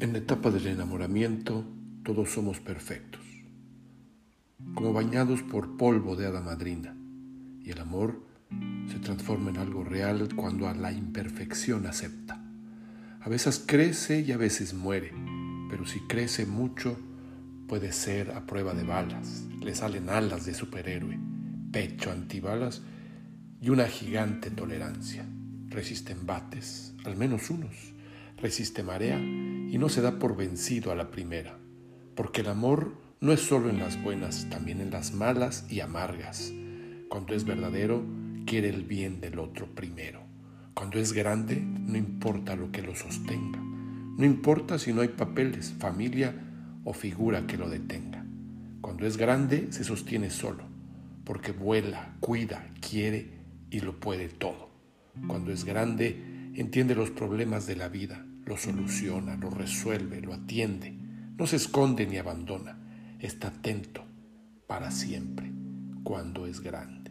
En la etapa del enamoramiento todos somos perfectos, como bañados por polvo de hada madrina, y el amor se transforma en algo real cuando a la imperfección acepta. A veces crece y a veces muere, pero si crece mucho puede ser a prueba de balas, le salen alas de superhéroe, pecho antibalas y una gigante tolerancia. Resiste embates, al menos unos, resiste marea y no se da por vencido a la primera, porque el amor no es solo en las buenas, también en las malas y amargas. Cuando es verdadero, quiere el bien del otro primero. Cuando es grande, no importa lo que lo sostenga. No importa si no hay papeles, familia o figura que lo detenga. Cuando es grande, se sostiene solo, porque vuela, cuida, quiere y lo puede todo. Cuando es grande, entiende los problemas de la vida, lo soluciona, lo resuelve, lo atiende, no se esconde ni abandona, está atento para siempre cuando es grande.